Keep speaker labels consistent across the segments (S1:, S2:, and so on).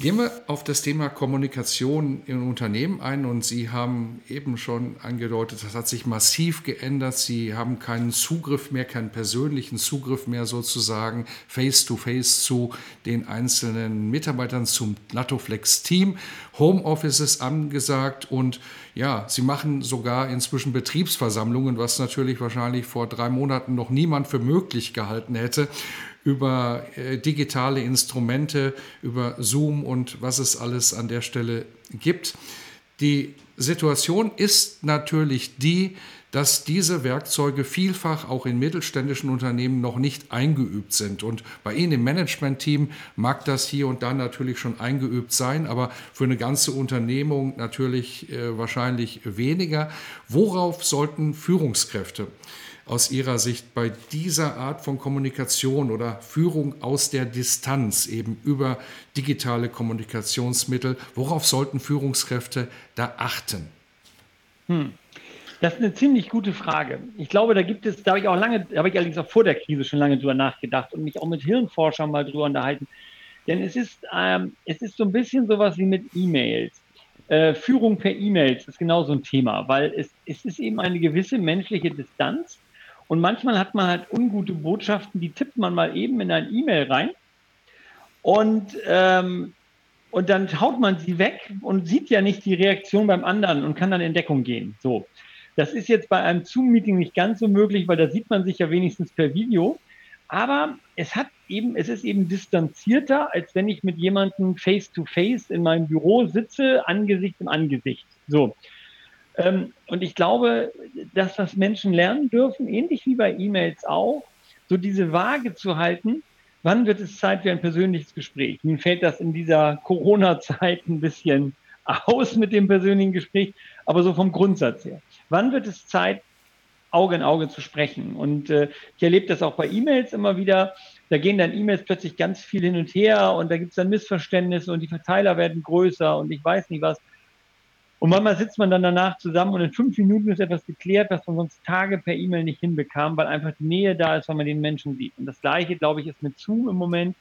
S1: Gehen wir auf das Thema Kommunikation in Unternehmen ein und Sie haben eben schon angedeutet, das hat sich massiv geändert. Sie haben keinen Zugriff mehr, keinen persönlichen Zugriff mehr sozusagen face-to-face -face zu den einzelnen Mitarbeitern zum Latoflex-Team. Homeoffice ist angesagt und ja, Sie machen sogar inzwischen Betriebsversammlungen, was natürlich wahrscheinlich vor drei Monaten noch niemand für möglich gehalten hätte über äh, digitale Instrumente, über Zoom und was es alles an der Stelle gibt. Die Situation ist natürlich die, dass diese Werkzeuge vielfach auch in mittelständischen Unternehmen noch nicht eingeübt sind. Und bei Ihnen im Management-Team mag das hier und da natürlich schon eingeübt sein, aber für eine ganze Unternehmung natürlich äh, wahrscheinlich weniger. Worauf sollten Führungskräfte aus Ihrer Sicht bei dieser Art von Kommunikation oder Führung aus der Distanz eben über digitale Kommunikationsmittel, worauf sollten Führungskräfte da achten?
S2: Hm. Das ist eine ziemlich gute Frage. Ich glaube, da gibt es, da habe ich auch lange, da habe ich allerdings auch vor der Krise schon lange drüber nachgedacht und mich auch mit Hirnforschern mal drüber unterhalten. Denn es ist, ähm, es ist so ein bisschen sowas wie mit E-Mails. Äh, Führung per E-Mails ist genau so ein Thema, weil es, es ist eben eine gewisse menschliche Distanz und manchmal hat man halt ungute Botschaften, die tippt man mal eben in ein E-Mail rein und, ähm, und dann haut man sie weg und sieht ja nicht die Reaktion beim anderen und kann dann in Deckung gehen. So. Das ist jetzt bei einem Zoom-Meeting nicht ganz so möglich, weil da sieht man sich ja wenigstens per Video. Aber es hat eben, es ist eben distanzierter, als wenn ich mit jemandem face to face in meinem Büro sitze, Angesicht im Angesicht. So. Ähm, und ich glaube, dass das Menschen lernen dürfen, ähnlich wie bei E-Mails auch, so diese Waage zu halten, wann wird es Zeit für ein persönliches Gespräch? Nun fällt das in dieser Corona-Zeit ein bisschen aus mit dem persönlichen Gespräch, aber so vom Grundsatz her. Wann wird es Zeit, Auge in Auge zu sprechen? Und äh, ich erlebe das auch bei E-Mails immer wieder. Da gehen dann E-Mails plötzlich ganz viel hin und her und da gibt es dann Missverständnisse und die Verteiler werden größer und ich weiß nicht was. Und manchmal sitzt man dann danach zusammen und in fünf Minuten ist etwas geklärt, was man sonst Tage per E-Mail nicht hinbekam, weil einfach die Nähe da ist, weil man den Menschen sieht. Und das Gleiche, glaube ich, ist mit Zoom im Moment.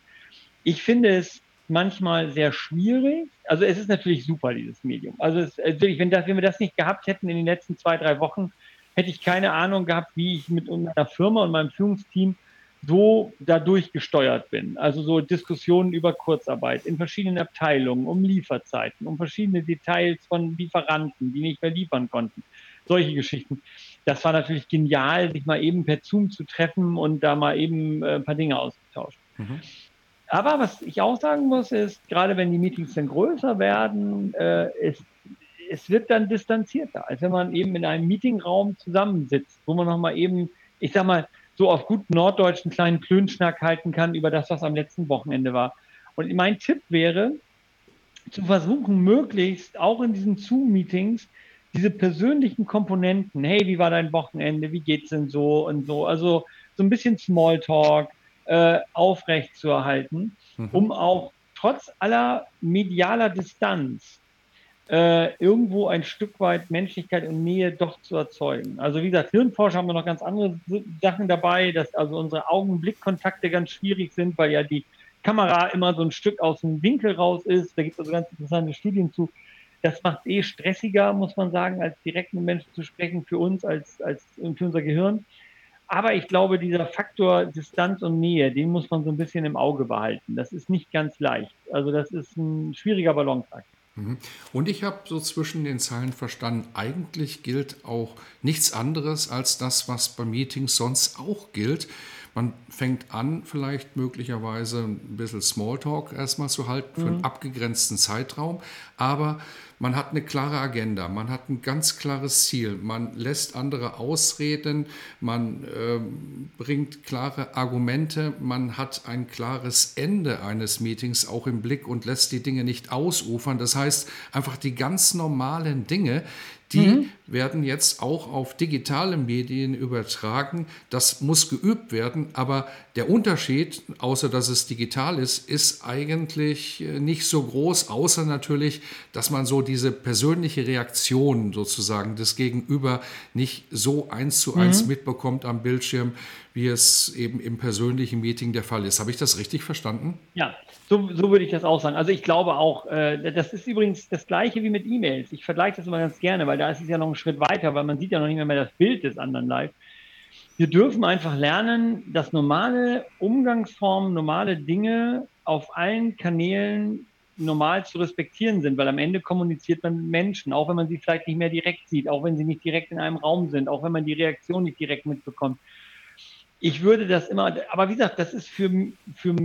S2: Ich finde es manchmal sehr schwierig. Also es ist natürlich super, dieses Medium. Also es, wirklich, wenn, das, wenn wir das nicht gehabt hätten in den letzten zwei, drei Wochen, hätte ich keine Ahnung gehabt, wie ich mit meiner Firma und meinem Führungsteam so dadurch gesteuert bin. Also so Diskussionen über Kurzarbeit in verschiedenen Abteilungen, um Lieferzeiten, um verschiedene Details von Lieferanten, die nicht mehr liefern konnten. Solche Geschichten. Das war natürlich genial, sich mal eben per Zoom zu treffen und da mal eben äh, ein paar Dinge auszutauschen. Mhm. Aber was ich auch sagen muss, ist, gerade wenn die Meetings dann größer werden, äh, es, es wird dann distanzierter, als wenn man eben in einem Meetingraum zusammensitzt, wo man nochmal eben, ich sag mal, so auf gut norddeutschen kleinen Klönschnack halten kann über das, was am letzten Wochenende war. Und mein Tipp wäre, zu versuchen, möglichst auch in diesen Zoom-Meetings diese persönlichen Komponenten, hey, wie war dein Wochenende, wie geht's denn so und so, also so ein bisschen Smalltalk äh, aufrecht zu erhalten, mhm. um auch trotz aller medialer Distanz äh, irgendwo ein Stück weit Menschlichkeit und Nähe doch zu erzeugen. Also wie gesagt, Hirnforscher haben wir noch ganz andere Sachen dabei, dass also unsere Augenblickkontakte ganz schwierig sind, weil ja die Kamera immer so ein Stück aus dem Winkel raus ist. Da gibt es also ganz interessante Studien zu. Das macht eh stressiger, muss man sagen, als direkt mit Menschen zu sprechen für uns, als, als für unser Gehirn. Aber ich glaube, dieser Faktor Distanz und Nähe, den muss man so ein bisschen im Auge behalten. Das ist nicht ganz leicht. Also das ist ein schwieriger Balanceakt.
S1: Mhm. Und ich habe so zwischen den Zeilen verstanden, eigentlich gilt auch nichts anderes als das, was bei Meetings sonst auch gilt. Man fängt an, vielleicht möglicherweise ein bisschen Smalltalk erstmal zu halten für einen mhm. abgegrenzten Zeitraum, aber man hat eine klare Agenda, man hat ein ganz klares Ziel, man lässt andere ausreden, man äh, bringt klare Argumente, man hat ein klares Ende eines Meetings auch im Blick und lässt die Dinge nicht ausufern. Das heißt, einfach die ganz normalen Dinge, die mhm. werden jetzt auch auf digitale Medien übertragen. Das muss geübt werden, aber der Unterschied, außer dass es digital ist, ist eigentlich äh, nicht so groß, außer natürlich, dass man so diese persönliche Reaktion sozusagen des Gegenüber nicht so eins zu eins mhm. mitbekommt am Bildschirm, wie es eben im persönlichen Meeting der Fall ist. Habe ich das richtig verstanden?
S2: Ja, so, so würde ich das auch sagen. Also ich glaube auch, äh, das ist übrigens das gleiche wie mit E-Mails. Ich vergleiche das immer ganz gerne, weil da ist es ja noch einen Schritt weiter, weil man sieht ja noch nicht mehr, mehr das Bild des anderen live. Wir dürfen einfach lernen, dass normale Umgangsformen, normale Dinge auf allen Kanälen normal zu respektieren sind, weil am Ende kommuniziert man mit Menschen, auch wenn man sie vielleicht nicht mehr direkt sieht, auch wenn sie nicht direkt in einem Raum sind, auch wenn man die Reaktion nicht direkt mitbekommt ich würde das immer, aber wie gesagt, das ist für, für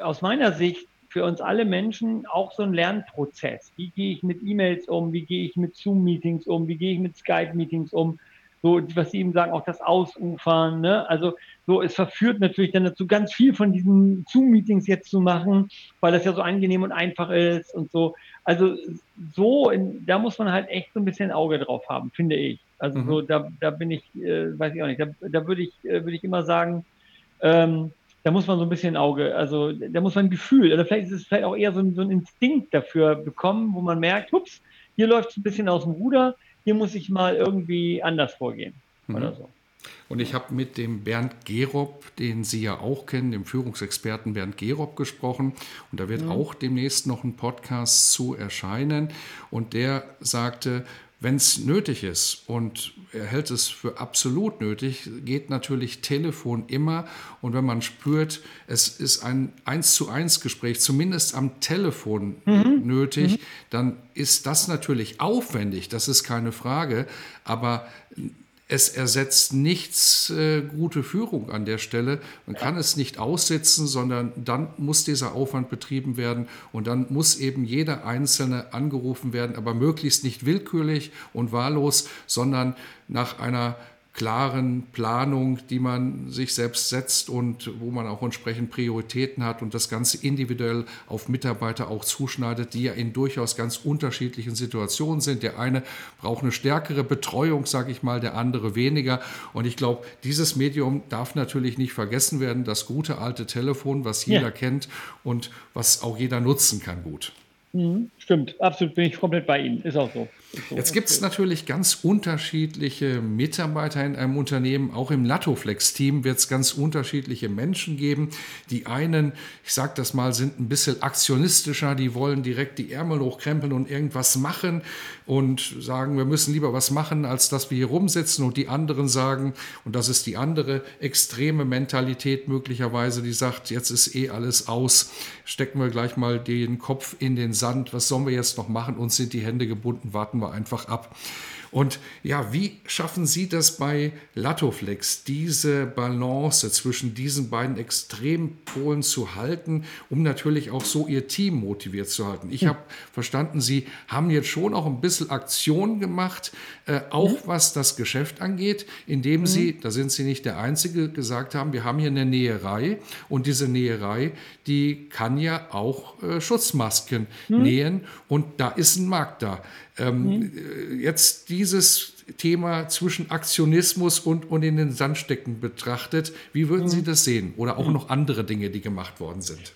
S2: aus meiner Sicht für uns alle Menschen auch so ein Lernprozess. Wie gehe ich mit E-Mails um? Wie gehe ich mit Zoom-Meetings um? Wie gehe ich mit Skype-Meetings um? So, was Sie eben sagen, auch das Ausufern. Ne? Also, so, es verführt natürlich dann dazu, ganz viel von diesen Zoom-Meetings jetzt zu machen, weil das ja so angenehm und einfach ist und so. Also, so, in, da muss man halt echt so ein bisschen Auge drauf haben, finde ich. Also, mhm. so, da, da bin ich, äh, weiß ich auch nicht, da, da würde ich, äh, würde ich immer sagen, ähm, da muss man so ein bisschen Auge, also da muss man ein Gefühl, oder vielleicht ist es vielleicht auch eher so ein, so ein Instinkt dafür bekommen, wo man merkt, ups, hier läuft es ein bisschen aus dem Ruder, hier muss ich mal irgendwie anders vorgehen mhm. oder so.
S1: Und ich habe mit dem Bernd Gerob, den Sie ja auch kennen, dem Führungsexperten Bernd Gerob gesprochen. Und da wird mhm. auch demnächst noch ein Podcast zu erscheinen. Und der sagte, wenn es nötig ist und er hält es für absolut nötig, geht natürlich Telefon immer. Und wenn man spürt, es ist ein eins zu eins Gespräch, zumindest am Telefon mhm. nötig, mhm. dann ist das natürlich aufwendig, das ist keine Frage. Aber es ersetzt nichts äh, gute Führung an der Stelle. Man kann es nicht aussitzen, sondern dann muss dieser Aufwand betrieben werden und dann muss eben jeder Einzelne angerufen werden, aber möglichst nicht willkürlich und wahllos, sondern nach einer klaren Planung, die man sich selbst setzt und wo man auch entsprechend Prioritäten hat und das Ganze individuell auf Mitarbeiter auch zuschneidet, die ja in durchaus ganz unterschiedlichen Situationen sind. Der eine braucht eine stärkere Betreuung, sage ich mal, der andere weniger. Und ich glaube, dieses Medium darf natürlich nicht vergessen werden, das gute alte Telefon, was jeder ja. kennt und was auch jeder nutzen kann gut.
S2: Mhm, stimmt, absolut bin ich komplett bei Ihnen. Ist auch so.
S1: Jetzt gibt es natürlich ganz unterschiedliche Mitarbeiter in einem Unternehmen. Auch im Latoflex-Team wird es ganz unterschiedliche Menschen geben. Die einen, ich sage das mal, sind ein bisschen aktionistischer, die wollen direkt die Ärmel hochkrempeln und irgendwas machen und sagen, wir müssen lieber was machen, als dass wir hier rumsitzen. Und die anderen sagen, und das ist die andere extreme Mentalität möglicherweise, die sagt, jetzt ist eh alles aus, stecken wir gleich mal den Kopf in den Sand, was sollen wir jetzt noch machen? Uns sind die Hände gebunden, warten warten wir einfach ab. Und ja, wie schaffen Sie das bei Latoflex, diese Balance zwischen diesen beiden Extrempolen zu halten, um natürlich auch so Ihr Team motiviert zu halten? Ich hm. habe verstanden, Sie haben jetzt schon auch ein bisschen Aktion gemacht, äh, auch hm. was das Geschäft angeht, indem hm. Sie, da sind Sie nicht der Einzige, gesagt haben, wir haben hier eine Näherei und diese Näherei, die kann ja auch äh, Schutzmasken hm. nähen und da ist ein Markt da. Ähm, mhm. Jetzt dieses Thema zwischen Aktionismus und, und in den Sand stecken betrachtet, wie würden mhm. Sie das sehen? Oder auch mhm. noch andere Dinge, die gemacht worden sind?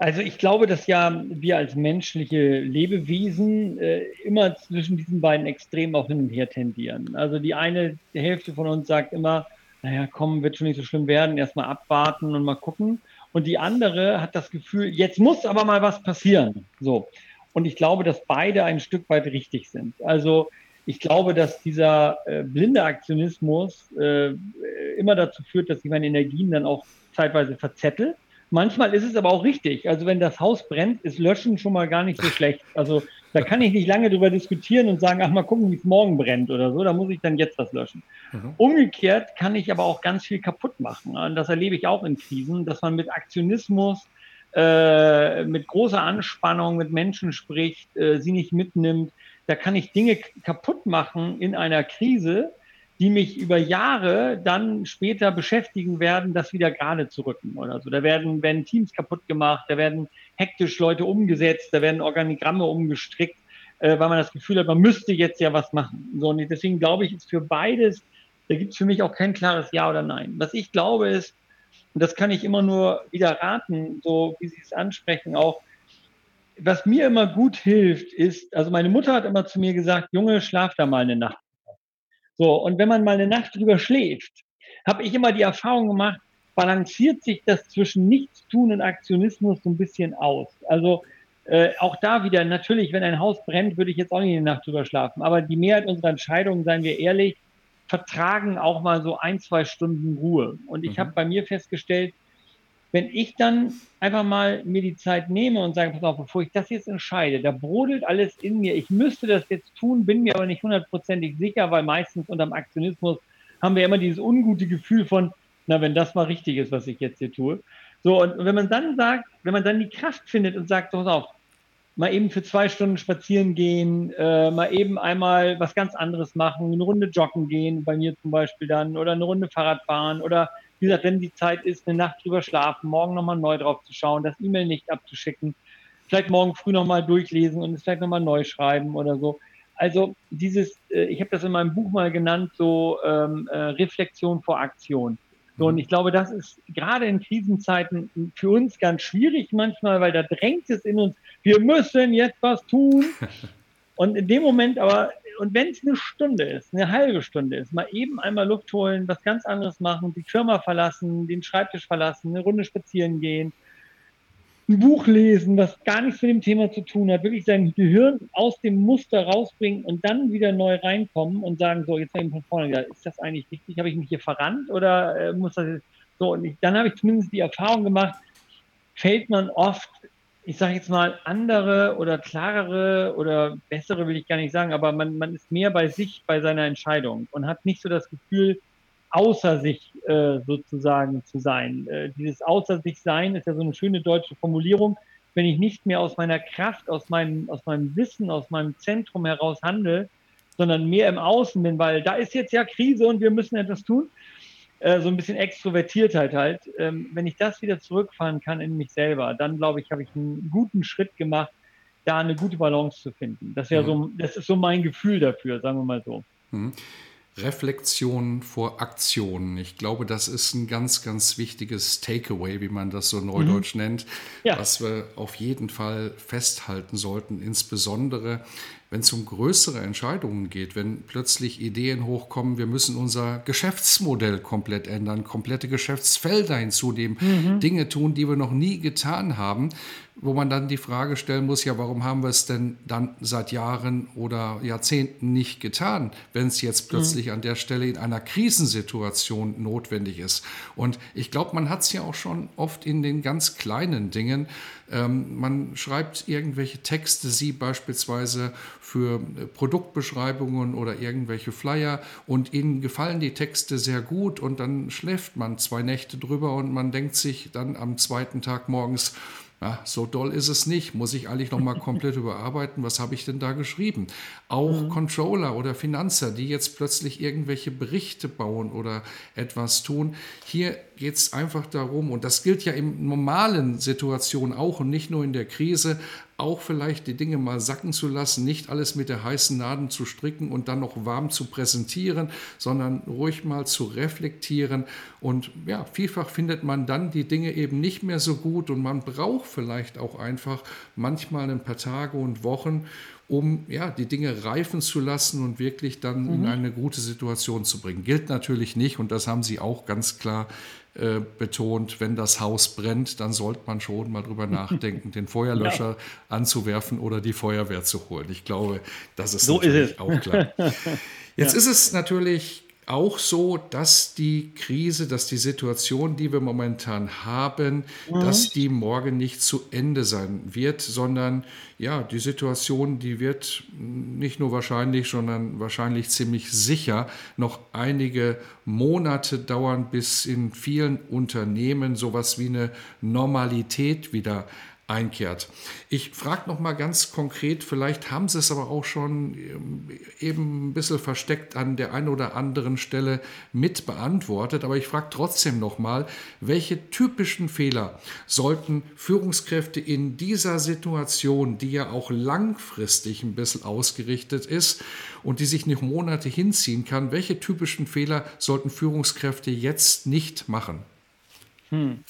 S2: Also ich glaube, dass ja wir als menschliche Lebewesen äh, immer zwischen diesen beiden Extremen auch hin und her tendieren. Also die eine Hälfte von uns sagt immer, naja, komm, wird schon nicht so schlimm werden, erstmal abwarten und mal gucken. Und die andere hat das Gefühl, jetzt muss aber mal was passieren. So. Und ich glaube, dass beide ein Stück weit richtig sind. Also ich glaube, dass dieser äh, blinde Aktionismus äh, immer dazu führt, dass ich meine Energien dann auch zeitweise verzettel. Manchmal ist es aber auch richtig. Also wenn das Haus brennt, ist Löschen schon mal gar nicht so schlecht. Also da kann ich nicht lange drüber diskutieren und sagen, ach mal gucken, wie es morgen brennt oder so. Da muss ich dann jetzt was löschen. Mhm. Umgekehrt kann ich aber auch ganz viel kaputt machen. Und das erlebe ich auch in Krisen, dass man mit Aktionismus äh, mit großer Anspannung mit Menschen spricht, äh, sie nicht mitnimmt. Da kann ich Dinge kaputt machen in einer Krise, die mich über Jahre dann später beschäftigen werden, das wieder gerade zu rücken oder so. Da werden, werden Teams kaputt gemacht, da werden hektisch Leute umgesetzt, da werden Organigramme umgestrickt, äh, weil man das Gefühl hat, man müsste jetzt ja was machen. So, und deswegen glaube ich, ist für beides, da gibt es für mich auch kein klares Ja oder Nein. Was ich glaube ist, und das kann ich immer nur wieder raten, so wie Sie es ansprechen, auch, was mir immer gut hilft, ist, also meine Mutter hat immer zu mir gesagt, Junge, schlaf da mal eine Nacht so, und wenn man mal eine Nacht drüber schläft, habe ich immer die Erfahrung gemacht, balanciert sich das zwischen Nichtstun und Aktionismus so ein bisschen aus. Also äh, auch da wieder, natürlich, wenn ein Haus brennt, würde ich jetzt auch nicht eine Nacht drüber schlafen. Aber die Mehrheit unserer Entscheidungen, seien wir ehrlich, vertragen auch mal so ein, zwei Stunden Ruhe. Und ich mhm. habe bei mir festgestellt, wenn ich dann einfach mal mir die Zeit nehme und sage, pass auf, bevor ich das jetzt entscheide, da brodelt alles in mir. Ich müsste das jetzt tun, bin mir aber nicht hundertprozentig sicher, weil meistens unterm Aktionismus haben wir immer dieses ungute Gefühl von, na, wenn das mal richtig ist, was ich jetzt hier tue. So, und wenn man dann sagt, wenn man dann die Kraft findet und sagt, pass auf, mal eben für zwei Stunden spazieren gehen, äh, mal eben einmal was ganz anderes machen, eine Runde joggen gehen, bei mir zum Beispiel dann, oder eine Runde Fahrrad fahren oder wie gesagt, wenn die Zeit ist, eine Nacht drüber schlafen, morgen nochmal neu drauf zu schauen, das E-Mail nicht abzuschicken, vielleicht morgen früh nochmal durchlesen und es vielleicht nochmal neu schreiben oder so. Also dieses, äh, ich habe das in meinem Buch mal genannt, so ähm, äh, Reflexion vor Aktion. So, und mhm. ich glaube, das ist gerade in Krisenzeiten für uns ganz schwierig manchmal, weil da drängt es in uns, wir müssen jetzt was tun. Und in dem Moment aber und wenn es eine Stunde ist, eine halbe Stunde ist, mal eben einmal Luft holen, was ganz anderes machen, die Firma verlassen, den Schreibtisch verlassen, eine Runde spazieren gehen, ein Buch lesen, was gar nichts mit dem Thema zu tun hat, wirklich sein Gehirn aus dem Muster rausbringen und dann wieder neu reinkommen und sagen, so, jetzt eben von vorne, ja, ist das eigentlich richtig? Habe ich mich hier verrannt oder äh, muss das jetzt so? Und ich, dann habe ich zumindest die Erfahrung gemacht, fällt man oft ich sage jetzt mal, andere oder klarere oder bessere will ich gar nicht sagen, aber man, man ist mehr bei sich, bei seiner Entscheidung und hat nicht so das Gefühl, außer sich äh, sozusagen zu sein. Äh, dieses außer sich sein ist ja so eine schöne deutsche Formulierung. Wenn ich nicht mehr aus meiner Kraft, aus meinem, aus meinem Wissen, aus meinem Zentrum heraus handle, sondern mehr im Außen bin, weil da ist jetzt ja Krise und wir müssen etwas tun, äh, so ein bisschen Extrovertiertheit halt. Ähm, wenn ich das wieder zurückfahren kann in mich selber, dann glaube ich, habe ich einen guten Schritt gemacht, da eine gute Balance zu finden. Das, mhm. so, das ist so mein Gefühl dafür, sagen wir mal so.
S1: Mhm. Reflexion vor Aktion. Ich glaube, das ist ein ganz, ganz wichtiges Takeaway, wie man das so neudeutsch mhm. nennt, ja. was wir auf jeden Fall festhalten sollten, insbesondere wenn es um größere Entscheidungen geht, wenn plötzlich Ideen hochkommen, wir müssen unser Geschäftsmodell komplett ändern, komplette Geschäftsfelder hinzunehmen, mhm. Dinge tun, die wir noch nie getan haben, wo man dann die Frage stellen muss, ja, warum haben wir es denn dann seit Jahren oder Jahrzehnten nicht getan, wenn es jetzt plötzlich mhm. an der Stelle in einer Krisensituation notwendig ist. Und ich glaube, man hat es ja auch schon oft in den ganz kleinen Dingen. Ähm, man schreibt irgendwelche Texte, Sie beispielsweise für äh, Produktbeschreibungen oder irgendwelche Flyer und Ihnen gefallen die Texte sehr gut und dann schläft man zwei Nächte drüber und man denkt sich dann am zweiten Tag morgens, ja, so doll ist es nicht. Muss ich eigentlich noch mal komplett überarbeiten? Was habe ich denn da geschrieben? Auch mhm. Controller oder Finanzer, die jetzt plötzlich irgendwelche Berichte bauen oder etwas tun. Hier geht es einfach darum, und das gilt ja in normalen Situationen auch und nicht nur in der Krise, auch vielleicht die Dinge mal sacken zu lassen, nicht alles mit der heißen Nadel zu stricken und dann noch warm zu präsentieren, sondern ruhig mal zu reflektieren. Und ja, vielfach findet man dann die Dinge eben nicht mehr so gut und man braucht vielleicht auch einfach manchmal ein paar Tage und Wochen, um ja, die Dinge reifen zu lassen und wirklich dann mhm. in eine gute Situation zu bringen. Gilt natürlich nicht, und das haben Sie auch ganz klar äh, betont, wenn das Haus brennt, dann sollte man schon mal drüber nachdenken, den Feuerlöscher ja. anzuwerfen oder die Feuerwehr zu holen. Ich glaube, das ist,
S2: so ist es.
S1: auch klar. Jetzt ja. ist es natürlich auch so, dass die Krise, dass die Situation, die wir momentan haben, mhm. dass die morgen nicht zu Ende sein wird, sondern ja, die Situation, die wird nicht nur wahrscheinlich, sondern wahrscheinlich ziemlich sicher noch einige Monate dauern, bis in vielen Unternehmen sowas wie eine Normalität wieder einkehrt. Ich frage noch mal ganz konkret, vielleicht haben Sie es aber auch schon ähm, eben ein bisschen versteckt an der einen oder anderen Stelle mit beantwortet, aber ich frage trotzdem noch mal, welche typischen Fehler sollten Führungskräfte in dieser Situation, die ja auch langfristig ein bisschen ausgerichtet ist und die sich nicht Monate hinziehen kann, welche typischen Fehler sollten Führungskräfte jetzt nicht machen?
S2: Hm.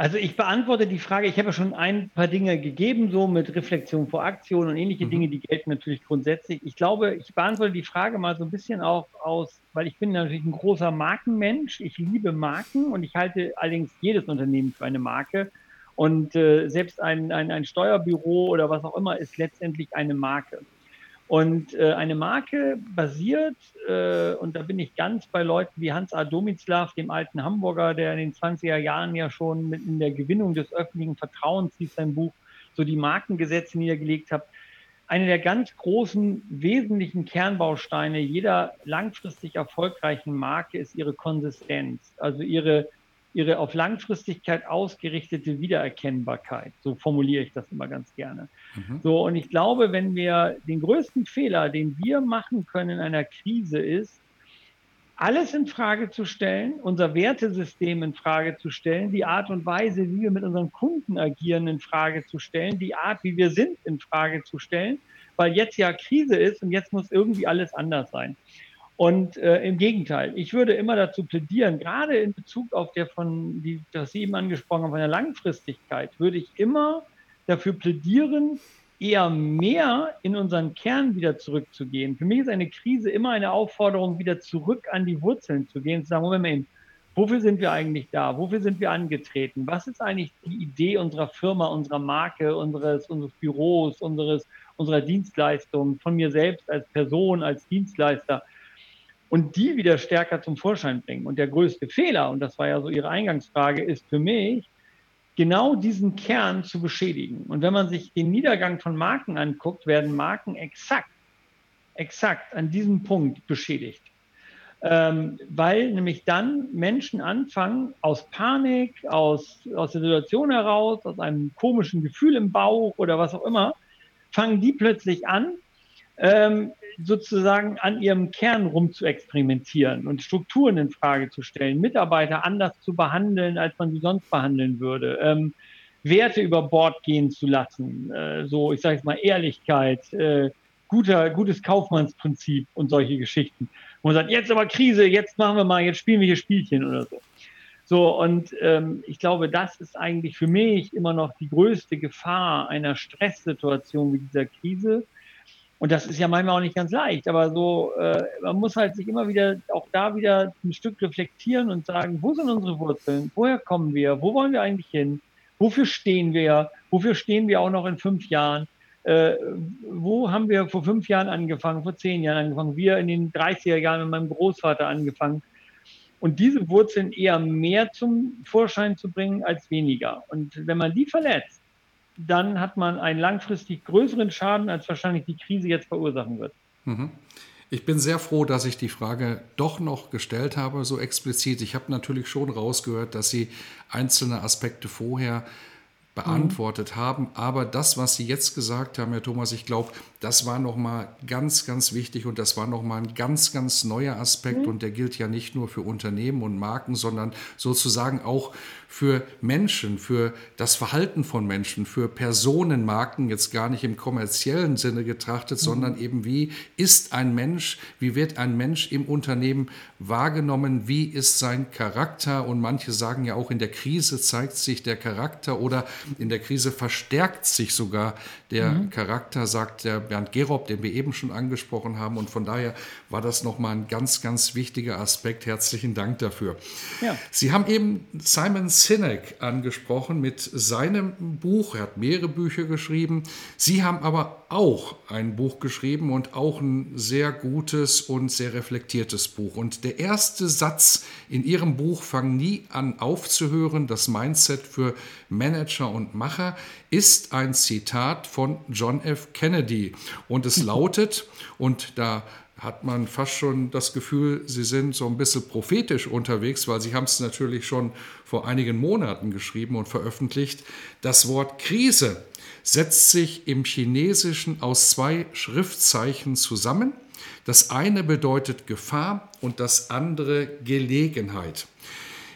S2: Also ich beantworte die Frage, ich habe ja schon ein paar Dinge gegeben, so mit Reflexion vor Aktion und ähnliche mhm. Dinge, die gelten natürlich grundsätzlich. Ich glaube, ich beantworte die Frage mal so ein bisschen auch aus, weil ich bin natürlich ein großer Markenmensch. Ich liebe Marken und ich halte allerdings jedes Unternehmen für eine Marke. Und äh, selbst ein, ein, ein Steuerbüro oder was auch immer ist letztendlich eine Marke. Und äh, eine Marke basiert, äh, und da bin ich ganz bei Leuten wie Hans A. Domizlav, dem alten Hamburger, der in den 20er Jahren ja schon mit in der Gewinnung des öffentlichen Vertrauens, hieß sein Buch, so die Markengesetze niedergelegt hat. Eine der ganz großen, wesentlichen Kernbausteine jeder langfristig erfolgreichen Marke ist ihre Konsistenz, also ihre ihre auf Langfristigkeit ausgerichtete Wiedererkennbarkeit. So formuliere ich das immer ganz gerne. Mhm. So, und ich glaube, wenn wir den größten Fehler, den wir machen können in einer Krise, ist, alles in Frage zu stellen, unser Wertesystem in Frage zu stellen, die Art und Weise, wie wir mit unseren Kunden agieren, in Frage zu stellen, die Art, wie wir sind, in Frage zu stellen, weil jetzt ja Krise ist und jetzt muss irgendwie alles anders sein. Und äh, im Gegenteil, ich würde immer dazu plädieren, gerade in Bezug auf der von, die, das Sie eben angesprochen haben, von der Langfristigkeit, würde ich immer dafür plädieren, eher mehr in unseren Kern wieder zurückzugehen. Für mich ist eine Krise immer eine Aufforderung, wieder zurück an die Wurzeln zu gehen, zu sagen, Moment, wofür sind wir eigentlich da? Wofür sind wir angetreten? Was ist eigentlich die Idee unserer Firma, unserer Marke, unseres, unseres Büros, unseres, unserer Dienstleistung, von mir selbst als Person, als Dienstleister? Und die wieder stärker zum Vorschein bringen. Und der größte Fehler, und das war ja so Ihre Eingangsfrage, ist für mich, genau diesen Kern zu beschädigen. Und wenn man sich den Niedergang von Marken anguckt, werden Marken exakt, exakt an diesem Punkt beschädigt. Ähm, weil nämlich dann Menschen anfangen, aus Panik, aus, aus der Situation heraus, aus einem komischen Gefühl im Bauch oder was auch immer, fangen die plötzlich an, ähm, sozusagen an ihrem Kern rum zu experimentieren und Strukturen in Frage zu stellen, Mitarbeiter anders zu behandeln, als man sie sonst behandeln würde, ähm, Werte über Bord gehen zu lassen, äh, so ich sage es mal Ehrlichkeit, äh, guter, gutes Kaufmannsprinzip und solche Geschichten. Wo man sagt, jetzt aber Krise, jetzt machen wir mal, jetzt spielen wir hier Spielchen oder so. So, und ähm, ich glaube, das ist eigentlich für mich immer noch die größte Gefahr einer Stresssituation wie dieser Krise und das ist ja manchmal auch nicht ganz leicht, aber so, äh, man muss halt sich immer wieder, auch da wieder ein Stück reflektieren und sagen, wo sind unsere Wurzeln? Woher kommen wir? Wo wollen wir eigentlich hin? Wofür stehen wir? Wofür stehen wir auch noch in fünf Jahren? Äh, wo haben wir vor fünf Jahren angefangen, vor zehn Jahren angefangen? Wir in den 30er Jahren mit meinem Großvater angefangen. Und diese Wurzeln eher mehr zum Vorschein zu bringen als weniger. Und wenn man die verletzt, dann hat man einen langfristig größeren Schaden, als wahrscheinlich die Krise jetzt verursachen wird.
S1: Mhm. Ich bin sehr froh, dass ich die Frage doch noch gestellt habe, so explizit. Ich habe natürlich schon rausgehört, dass Sie einzelne Aspekte vorher beantwortet mhm. haben. Aber das, was Sie jetzt gesagt haben, Herr Thomas, ich glaube, das war nochmal ganz, ganz wichtig und das war nochmal ein ganz, ganz neuer Aspekt mhm. und der gilt ja nicht nur für Unternehmen und Marken, sondern sozusagen auch für Menschen, für das Verhalten von Menschen, für Personenmarken, jetzt gar nicht im kommerziellen Sinne getrachtet, mhm. sondern eben wie ist ein Mensch, wie wird ein Mensch im Unternehmen wahrgenommen, wie ist sein Charakter und manche sagen ja auch in der Krise zeigt sich der Charakter oder In der Krise verstärkt sich sogar der mhm. Charakter, sagt der Bernd Gerob, den wir eben schon angesprochen haben. Und von daher war das nochmal ein ganz, ganz wichtiger Aspekt. Herzlichen Dank dafür. Ja. Sie haben eben Simon Sinek angesprochen mit seinem Buch. Er hat mehrere Bücher geschrieben. Sie haben aber auch ein Buch geschrieben und auch ein sehr gutes und sehr reflektiertes Buch. Und der erste Satz in Ihrem Buch, Fang nie an aufzuhören, das Mindset für Manager und Macher, ist ein Zitat von John F. Kennedy. Und es lautet, und da hat man fast schon das Gefühl, sie sind so ein bisschen prophetisch unterwegs, weil sie haben es natürlich schon vor einigen Monaten geschrieben und veröffentlicht. Das Wort Krise setzt sich im Chinesischen aus zwei Schriftzeichen zusammen. Das eine bedeutet Gefahr und das andere Gelegenheit.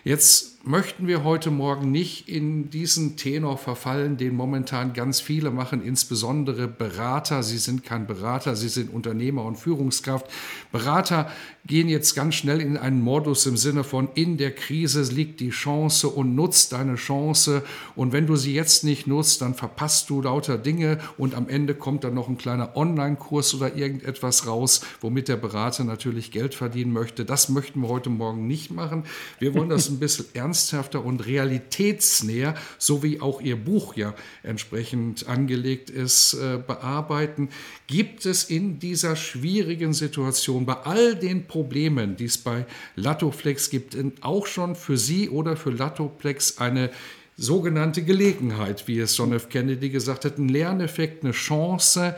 S1: Jetzt möchten wir heute Morgen nicht in diesen Tenor verfallen, den momentan ganz viele machen, insbesondere Berater. Sie sind kein Berater, sie sind Unternehmer und Führungskraft. Berater gehen jetzt ganz schnell in einen Modus im Sinne von, in der Krise liegt die Chance und nutzt deine Chance. Und wenn du sie jetzt nicht nutzt, dann verpasst du lauter Dinge und am Ende kommt dann noch ein kleiner Online-Kurs oder irgendetwas raus, womit der Berater natürlich Geld verdienen möchte. Das möchten wir heute Morgen nicht machen. Wir wollen das ein bisschen ernsthafter und realitätsnäher, so wie auch Ihr Buch ja entsprechend angelegt ist, äh, bearbeiten. Gibt es in dieser schwierigen Situation bei all den Problemen, die es bei Latoflex gibt, auch schon für Sie oder für Latoflex eine sogenannte Gelegenheit, wie es John F. Kennedy gesagt hat, ein Lerneffekt, eine Chance,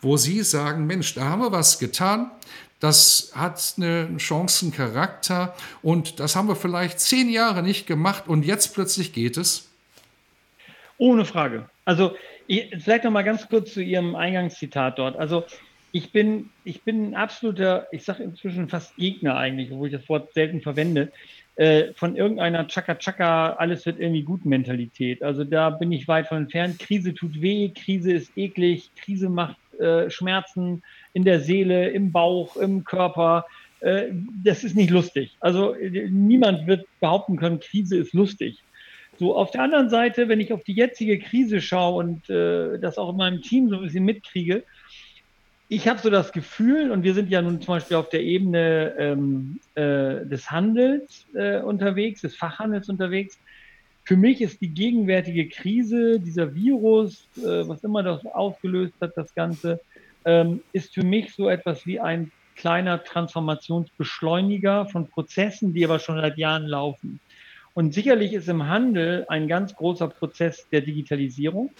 S1: wo Sie sagen, Mensch, da haben wir was getan, das hat einen Chancencharakter und das haben wir vielleicht zehn Jahre nicht gemacht und jetzt plötzlich geht es?
S2: Ohne Frage. Also vielleicht noch mal ganz kurz zu Ihrem Eingangszitat dort. Also ich bin, ich bin ein absoluter, ich sage inzwischen fast Gegner eigentlich, obwohl ich das Wort selten verwende, äh, von irgendeiner Chaka-Chaka, alles wird irgendwie gut Mentalität. Also da bin ich weit von entfernt. Krise tut weh, Krise ist eklig, Krise macht äh, Schmerzen in der Seele, im Bauch, im Körper. Äh, das ist nicht lustig. Also äh, niemand wird behaupten können, Krise ist lustig. So, auf der anderen Seite, wenn ich auf die jetzige Krise schaue und äh, das auch in meinem Team so ein bisschen mitkriege, ich habe so das Gefühl, und wir sind ja nun zum Beispiel auf der Ebene ähm, äh, des Handels äh, unterwegs, des Fachhandels unterwegs. Für mich ist die gegenwärtige Krise, dieser Virus, äh, was immer das ausgelöst hat, das Ganze, ähm, ist für mich so etwas wie ein kleiner Transformationsbeschleuniger von Prozessen, die aber schon seit Jahren laufen. Und sicherlich ist im Handel ein ganz großer Prozess der Digitalisierung.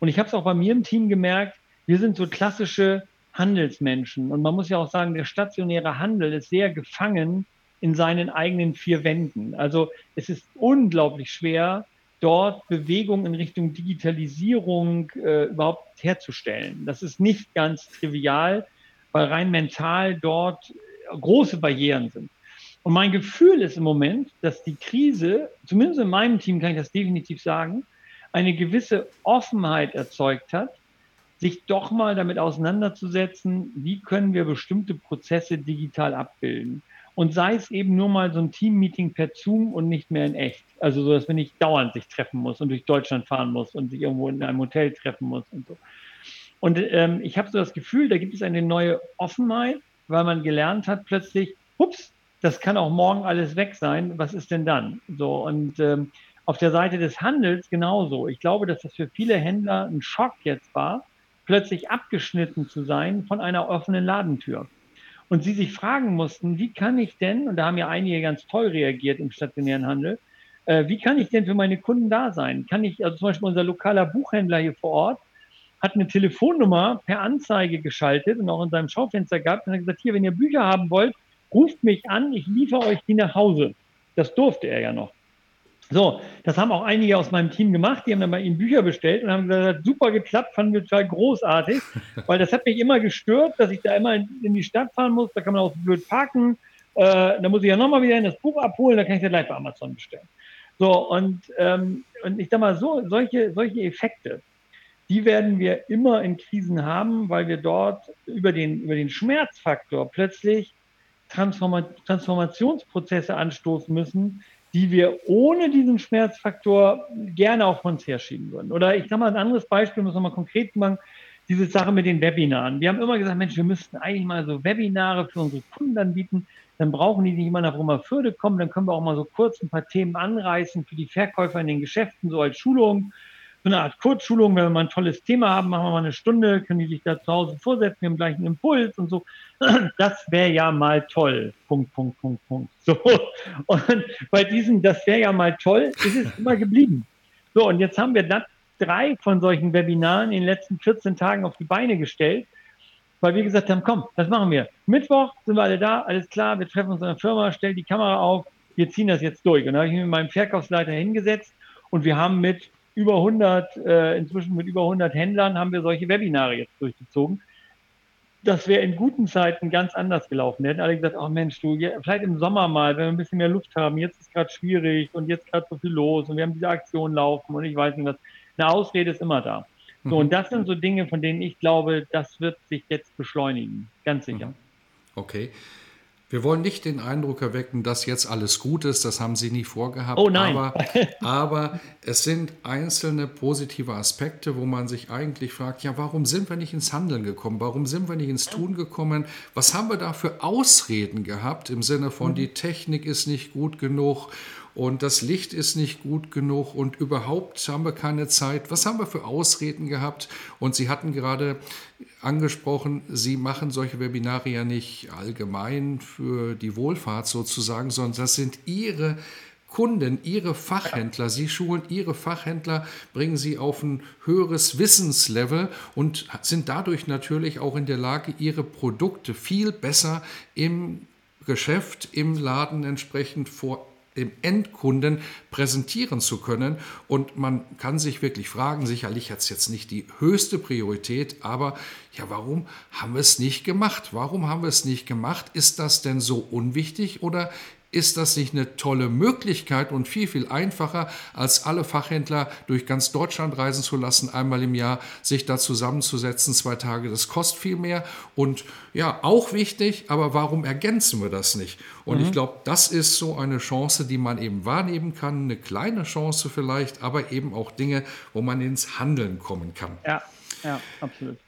S2: Und ich habe es auch bei mir im Team gemerkt, wir sind so klassische Handelsmenschen. Und man muss ja auch sagen, der stationäre Handel ist sehr gefangen in seinen eigenen vier Wänden. Also es ist unglaublich schwer, dort Bewegung in Richtung Digitalisierung äh, überhaupt herzustellen. Das ist nicht ganz trivial, weil rein mental dort große Barrieren sind. Und mein Gefühl ist im Moment, dass die Krise, zumindest in meinem Team kann ich das definitiv sagen, eine gewisse Offenheit erzeugt hat, sich doch mal damit auseinanderzusetzen, wie können wir bestimmte Prozesse digital abbilden. Und sei es eben nur mal so ein Team-Meeting per Zoom und nicht mehr in echt. Also so, dass man nicht dauernd sich treffen muss und durch Deutschland fahren muss und sich irgendwo in einem Hotel treffen muss und so. Und ähm, ich habe so das Gefühl, da gibt es eine neue Offenheit, weil man gelernt hat plötzlich, ups, das kann auch morgen alles weg sein. Was ist denn dann? So und ähm, auf der Seite des Handels genauso. Ich glaube, dass das für viele Händler ein Schock jetzt war, plötzlich abgeschnitten zu sein von einer offenen Ladentür. Und sie sich fragen mussten, wie kann ich denn, und da haben ja einige ganz toll reagiert im stationären Handel, äh, wie kann ich denn für meine Kunden da sein? Kann ich, also zum Beispiel unser lokaler Buchhändler hier vor Ort, hat eine Telefonnummer per Anzeige geschaltet und auch in seinem Schaufenster gehabt und hat gesagt, hier, wenn ihr Bücher haben wollt, ruft mich an, ich liefere euch die nach Hause. Das durfte er ja noch. So, das haben auch einige aus meinem Team gemacht. Die haben dann bei ihnen Bücher bestellt und haben gesagt, super geklappt, fanden wir total großartig, weil das hat mich immer gestört, dass ich da immer in, in die Stadt fahren muss. Da kann man auch blöd parken. Äh, da muss ich ja nochmal wieder in das Buch abholen, da kann ich ja gleich bei Amazon bestellen. So, und, ähm, und ich sag mal, so, solche, solche Effekte, die werden wir immer in Krisen haben, weil wir dort über den, über den Schmerzfaktor plötzlich Transforma Transformationsprozesse anstoßen müssen, die wir ohne diesen Schmerzfaktor gerne auch von uns herschieben würden. Oder ich sage mal ein anderes Beispiel, muss nochmal konkret machen, diese Sache mit den Webinaren. Wir haben immer gesagt, Mensch, wir müssten eigentlich mal so Webinare für unsere Kunden anbieten. Dann brauchen die nicht immer nach Römerförde kommen. Dann können wir auch mal so kurz ein paar Themen anreißen für die Verkäufer in den Geschäften, so als Schulung so eine Art Kurzschulung, wenn wir mal ein tolles Thema haben, machen wir mal eine Stunde, können die sich da zu Hause vorsetzen, wir haben gleich einen Impuls und so. Das wäre ja mal toll. Punkt, Punkt, Punkt, Punkt. So. Und bei diesem, das wäre ja mal toll, ist es immer geblieben. So, und jetzt haben wir dann drei von solchen Webinaren in den letzten 14 Tagen auf die Beine gestellt, weil wir gesagt haben, komm, das machen wir. Mittwoch sind wir alle da, alles klar, wir treffen uns in der Firma, stellen die Kamera auf, wir ziehen das jetzt durch. Und da habe ich mich mit meinem Verkaufsleiter hingesetzt und wir haben mit über 100, äh, inzwischen mit über 100 Händlern haben wir solche Webinare jetzt durchgezogen. Das wäre in guten Zeiten ganz anders gelaufen. Da hätten alle gesagt, oh Mensch, du, vielleicht im Sommer mal, wenn wir ein bisschen mehr Luft haben, jetzt ist gerade schwierig und jetzt gerade so viel los und wir haben diese Aktion laufen und ich weiß nicht was. Eine Ausrede ist immer da. So, mhm. und das sind so Dinge, von denen ich glaube, das wird sich jetzt beschleunigen. Ganz sicher. Mhm.
S1: Okay. Wir wollen nicht den Eindruck erwecken, dass jetzt alles gut ist, das haben Sie nie vorgehabt.
S2: Oh nein.
S1: Aber, aber, es sind einzelne positive Aspekte, wo man sich eigentlich fragt, ja, warum sind wir nicht ins Handeln gekommen? Warum sind wir nicht ins Tun gekommen? Was haben wir da für Ausreden gehabt im Sinne von, die Technik ist nicht gut genug und das Licht ist nicht gut genug und überhaupt haben wir keine Zeit. Was haben wir für Ausreden gehabt? Und Sie hatten gerade angesprochen, Sie machen solche Webinare ja nicht allgemein für die Wohlfahrt sozusagen, sondern das sind Ihre Kunden, Ihre Fachhändler. Sie schulen Ihre Fachhändler, bringen sie auf ein höheres Wissenslevel und sind dadurch natürlich auch in der Lage, ihre Produkte viel besser im Geschäft, im Laden entsprechend vor dem Endkunden präsentieren zu können. Und man kann sich wirklich fragen, sicherlich hat es jetzt nicht die höchste Priorität, aber ja, warum haben wir es nicht gemacht? Warum haben wir es nicht gemacht? Ist das denn so unwichtig oder ist das nicht eine tolle Möglichkeit und viel, viel einfacher, als alle Fachhändler durch ganz Deutschland reisen zu lassen, einmal im Jahr sich da zusammenzusetzen, zwei Tage, das kostet viel mehr und ja, auch wichtig, aber warum ergänzen wir das nicht? Und mhm. ich glaube, das ist so eine Chance, die man eben wahrnehmen kann, eine kleine Chance vielleicht, aber eben auch Dinge, wo man ins Handeln kommen kann.
S2: Ja, ja, absolut.